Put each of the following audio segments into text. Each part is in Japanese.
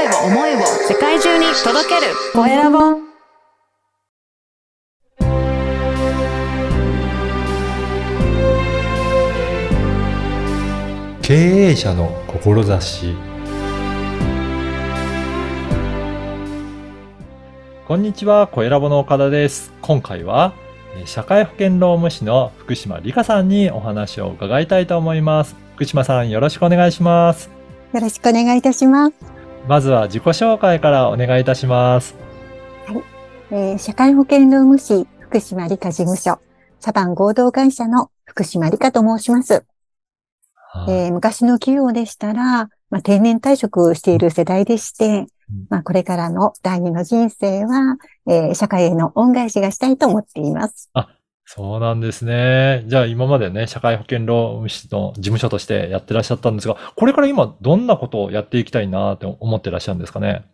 声を、思いを世界中に届けるコエラボ経営者の志こんにちは、コエラボの岡田です。今回は、えー社会保険労務士の福島理香さんにお話を伺いたいと思います。福島さん、よろしくお願いします。よろしくお願いいたします。まずは自己紹介からお願いいたします。えー社会保険労務士福島理科事務所、サバン合同会社の福島理科と申します。はいえー昔の企業でしたら、まあ、定年退職している世代でして、まあ、これからの第二の人生は、えー社会への恩返しがしたいと思っています。そうなんですね。じゃあ今までね、社会保険労務士の事務所としてやってらっしゃったんですが、これから今どんなことをやっていきたいなって思ってらっしゃるんですかね？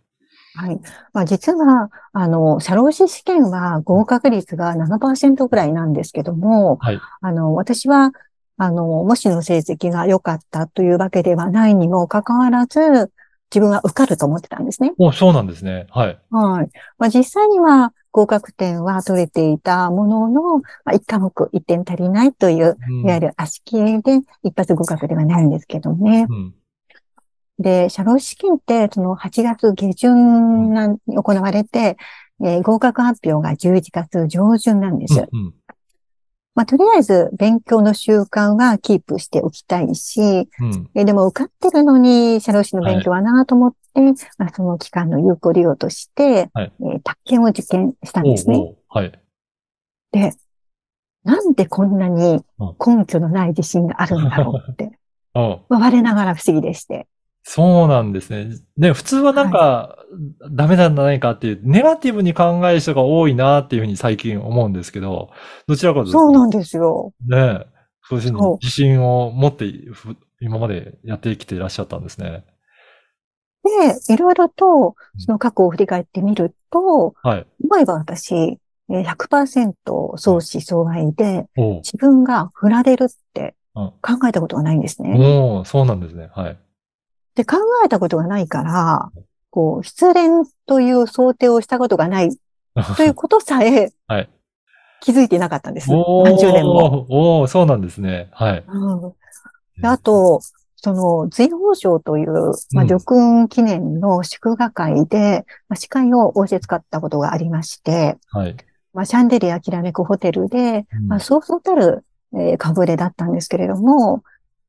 はい。まあ、実は、あの、社労士試験は合格率が7%ぐらいなんですけども、はい。あの、私は、あの、模試の成績が良かったというわけではないにもかかわらず、自分は受かると思ってたんですね。お、そうなんですね。はい。はい。まあ、実際には合格点は取れていたものの、まあ、1科目1点足りないという、うんいわゆる足切りで一発合格ではないんですけどね。うん。で、社労士試験って、その8月下旬なに行われて、えー合格発表が11月上旬なんです。うん。まあ、とりあえず勉強の習慣はキープしておきたいし、うん。えーでも受かってるのに、社労士の勉強はなと思って、まあ、その期間の有効利用として、はいえー宅建を受験したんおうですね。おうはい。で、なんでこんなに根拠のない自信があるんだろうって、我ながら不思議でして。そうなんですね。ね、普通はなんか、ダメなんじゃないかっていう、ネガティブに考える人が多いなっていうふうに最近思うんですけど、どちらかというと、そうなんですよ。ね、そういうふうにそう自信を持ってふ今までやってきていらっしゃったんですね。で、いろいろと、その過去を振り返ってみると、はい。思えば私、えー100%相思相愛で、自分が振られるってうん考えたことがないんですね。おうそうなんですね。はい。で、考えたことがないから、こう、失恋という想定をしたことがない ということさえはい。気づいていなかったんです。お何十年も。おおそうなんですね。はい。うんであと、その、随宝賞という、まあ、うん叙勲記念の祝賀会で、まあ、司会を仰せ使ったことがありまして、はい。まあ、シャンデリアきらめくホテルで、うんまあ、そうそうたる、えー、顔ぶれだったんですけれども、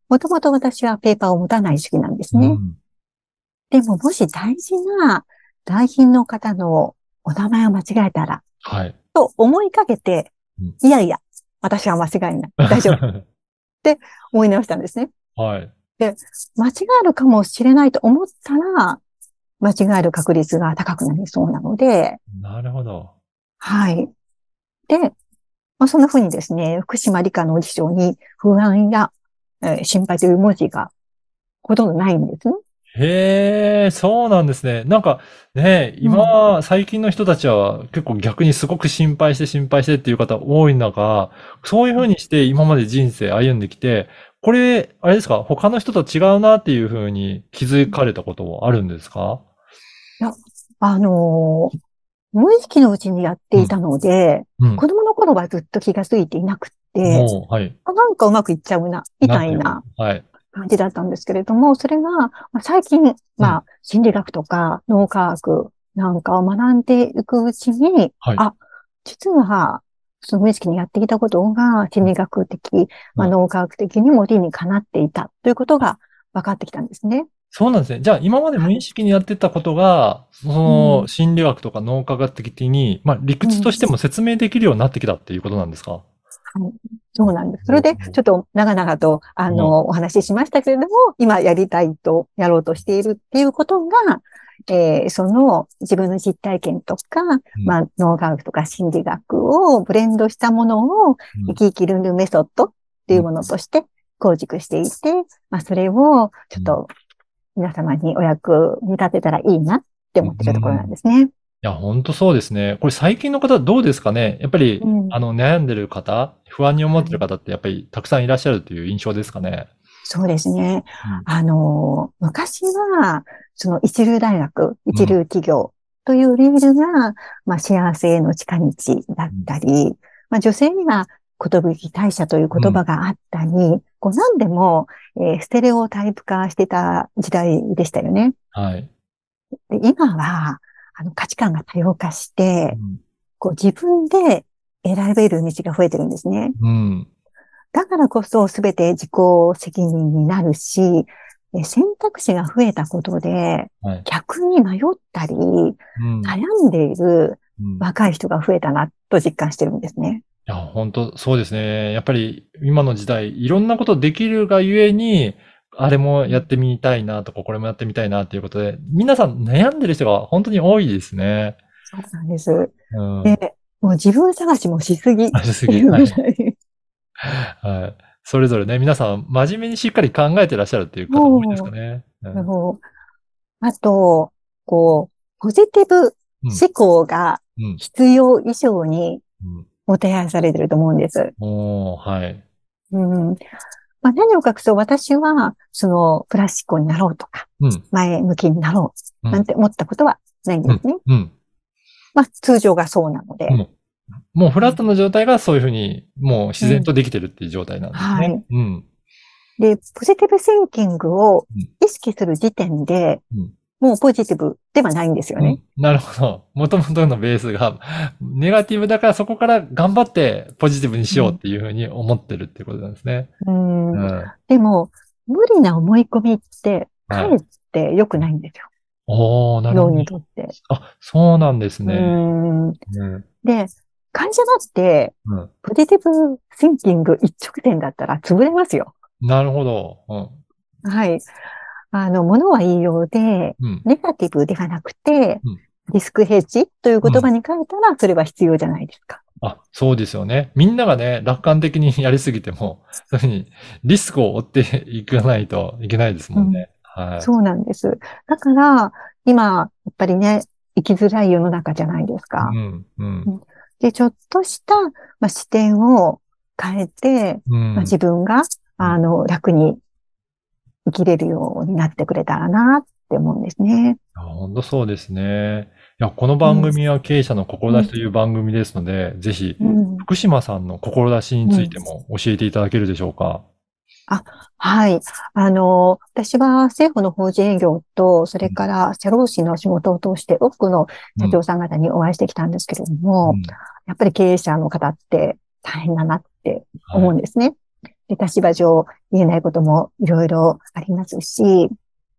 もともと私はペーパーを持たない主義なんですね。うんでも、もし大事な代品の方のお名前を間違えたら、はい。と思いかけてうん、いやいや、私は間違いない。大丈夫。思い直したんですね。はい。間違えるかもしれないと思ったら、間違える確率が高くなりそうなので、なるほど。はい。で、まあ、そんな風にですね、福島理科の辞書に不安や、えー心配という文字がほとんどないんですね。へえ、そうなんですね。なんかね、今、最近の人たちは結構逆にすごく心配して心配してっていう方多い中、そういうふうにして今まで人生歩んできて、これ、あれですか、他の人と違うなっていうふうに気づかれたことはあるんですか？あのー無意識のうちにやっていたので、うん。子供の頃はずっと気がついていなくて、はい。あなんかうまくいっちゃうな、みたいなはい。感じだったんですけれども、それが、まあ、最近、まあ、心理学とか脳科学なんかを学んでいくうちに、はいあ、実は、その無意識にやってきたことが心理学的、まあ、うん脳科学的にも理にかなっていたということが分かってきたんですね。そうなんですね。じゃあ、今まで無意識にやってたことが、その、心理学とか脳科学的に、まあ、理屈としても説明できるようになってきたっていうことなんですか？そうなんです。それで、ちょっと長々と、あの、お話ししましたけれども、今やりたいと、やろうとしているっていうことが、えーその自分の実体験とか、まあ、脳科学とか心理学をブレンドしたものを、うん。生き生きルンルンメソッドっていうものとして構築していて、まあ、それをちょっと皆様にお役に立てたらいいなって思ってるところなんですね。いや、本当そうですね。これ最近の方どうですかね？やっぱり、うん。あの、悩んでる方、不安に思ってる方ってやっぱりたくさんいらっしゃるという印象ですかね？そうですね。あの、昔は、その一流大学、一流企業というレールが、まあ幸せへの近道だったり、まあ女性には寿大社という言葉があったり、こう何でも、えーステレオタイプ化してた時代でしたよね。はい。で今は、あの価値観が多様化して、うんこう自分で選べる道が増えてるんですね。うん。だからこそ全て自己責任になるし、え選択肢が増えたことで、はい。逆に迷ったり、うん。悩んでいるうん若い人が増えたなと実感してるんですね。いや、本当そうですね。やっぱり今の時代、いろんなことできるがゆえに、あれもやってみたいなとか、これもやってみたいなということで、皆さん悩んでる人が本当に多いですね。そうなんです。うん。で、もう自分探しもしすぎ。あしすぎ。はい はい。それぞれね、皆さん真面目にしっかり考えてらっしゃるっていう方も多いですかね。うんあと、こう、ポジティブ思考がうん。必要以上にうん。もてはやされてると思うんです。はい。うん。まあ、何を隠そう、私は、その、プラス思考になろうとか、うん。前向きになろう、うんなんて思ったことはないんですね。うん。まあ、通常がそうなので。うんもうフラットの状態がそういうふうに、もう自然とできてるっていう状態なんですね。はいうん。で、ポジティブシンキングをうん意識する時点で、うんもうポジティブではないんですよね。うんなるほど。もともとのベースが、ネガティブだからそこから頑張ってポジティブにしようっていうふうに思ってるっていうことなんですね。うんでも、無理な思い込みって、かえい。って良くないんですよ。おー、なる脳ほど。にとって。あ、そうなんですね。うんうん。で、会社だって、うん。ポジティブシンキング一直線だったら潰れますよ。なるほど。うん。はい。あの、ものは言いようで、うん。ネガティブではなくてうん、リスクヘッジという言葉に変えたら、それは必要じゃないですか。あ、そうですよね。みんながね、楽観的に やりすぎても、そういうふうにリスクを負っていかないと いけないですもんね。はい。そうなんです。だから、今、やっぱりね、生きづらい世の中じゃないですか。うん。うん。で、ちょっとした、まあ、視点を変えて、うん。まあ、自分が、あの、楽に生きれるようになってくれたらなって思うんですね。あ本当そうですね。いや、この番組は経営者の志という番組ですので、ぜひ、うん。福島さんの志についても教えていただけるでしょうか？はい。あの、私は政府の法人営業と、それから社労士の仕事を通して多くの社長さん方にお会いしてきたんですけれども、うんやっぱり経営者の方って大変だなってはい思うんですね。で、立場上言えないこともいろいろありますし、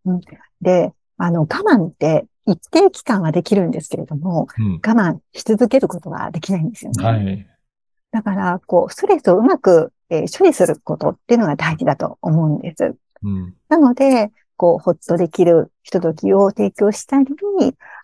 うん、で、あの、我慢って一定期間はできるんですけれども、うん我慢し続けることができないんですよね。はい。だから、こう、ストレスをうまく、えー処理することっていうのが大事だと思うんです。うん。なので、こう、ほっとできるひとときを提供したり、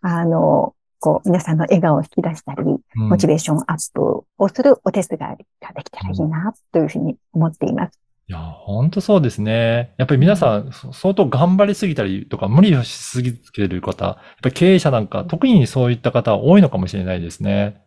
あの、こう、皆さんの笑顔を引き出したり、うんモチベーションアップをするお手伝いができたらいいな、というふうに思っています。いや、本当そうですね。やっぱり皆さん、そ相当頑張りすぎたりとか、無理をしすぎてる方、やっぱり経営者なんか、特にそういった方多いのかもしれないですね。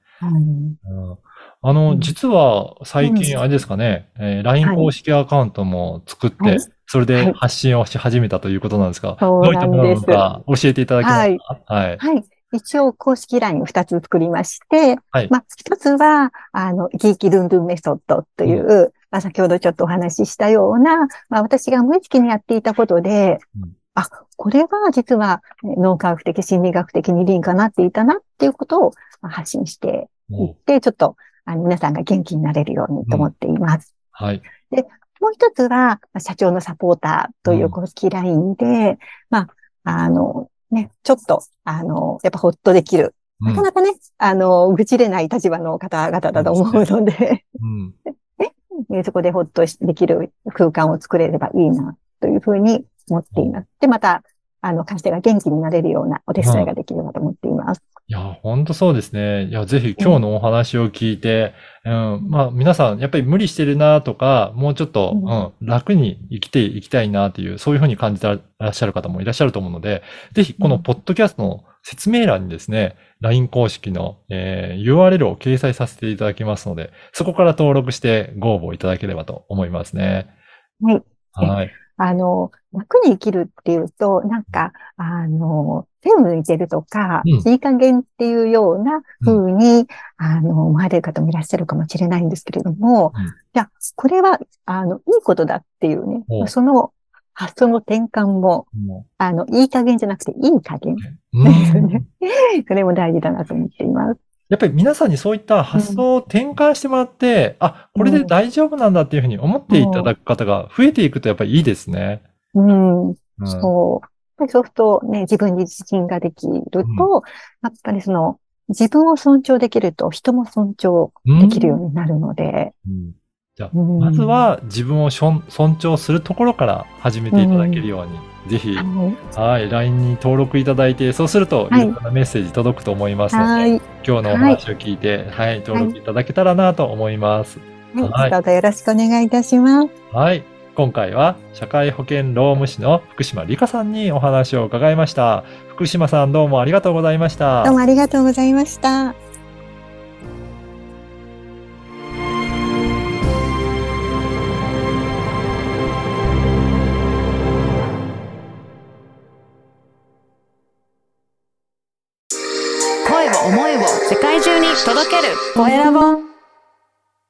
あうの、ん。実は最近、うんあれですかね、えー LINE はい。公式アカウントも作ってはい、それはい。で発信をし始めたということなんですが、そうどういったものなのか教えていただけますか？はい。はい。一応、公式 LINE 二つ作りまして、はい。まあ、一つは、あの、生き生きルンルンメソッドという、まあ、先ほどちょっとお話ししたような、まあ、私が無意識にやっていたことで、うん。あ、これは実はえ脳科学的、心理学的に理にかなっていたなっていうことをまあ発信していおって、ちょっと、あの、皆さんが元気になれるようにと思っています。はい。もう一つは、まあ社長のサポーターという公式 LINE で、まあ、あの、ね、ちょっと、あの、やっぱほっとできる。うんなかなかね、あの、愚痴れない立場の方々だと思うので、うんえ そこでほっとしできる空間を作れればいいな、というふうに思っています。で、また、あの、会社が元気になれるようなお手伝いができればと思っています。いや、本当そうですね。いや、ぜひ今日のお話を聞いて、うん、まあ皆さん、やっぱり無理してるなとか、もうちょっと、うんうん、楽に生きていきたいなっていう、そういうふうに感じてらっしゃる方もいらっしゃると思うので、ぜひこのポッドキャストの説明欄にですね、LINE 公式の、えー URL を掲載させていただきますので、そこから登録してご応募いただければと思いますね。はい。はい。あの、楽に生きるっていうと、なんか、あの、手を抜いてるとか、うん。いい加減っていうような風に、あの、思われる方もいらっしゃるかもしれないんですけれども、うん。いや、これは、あの、いいことだっていうねお、その発想の転換も、もあの、いい加減じゃなくていい加減。ううん。それも大事だなと思っています。やっぱり皆さんにそういった発想を転換してもらって、あ、これで大丈夫なんだっていうふうに思っていただく方が増えていくとやっぱりいいですね。うん、うん。そう。そうするとね、自分に自信ができると、うん。やっぱりその、自分を尊重できると人も尊重できるようになるので。うん。じゃまず、は自分を尊重するところから始めていただけるように、ぜひ、はい。はい、LINE に登録いただいて、そうすると、はいいろんなメッセージ届くと思いますので、はい。今日のお話を聞いて、はい、登録いただけたらなと思います。ははいい。どうぞよろしくお願いいたします。はい。今回は社会保険労務士の福島理香さんにお話を伺いました。福島さんどうもありがとうございました。どうもありがとうございました。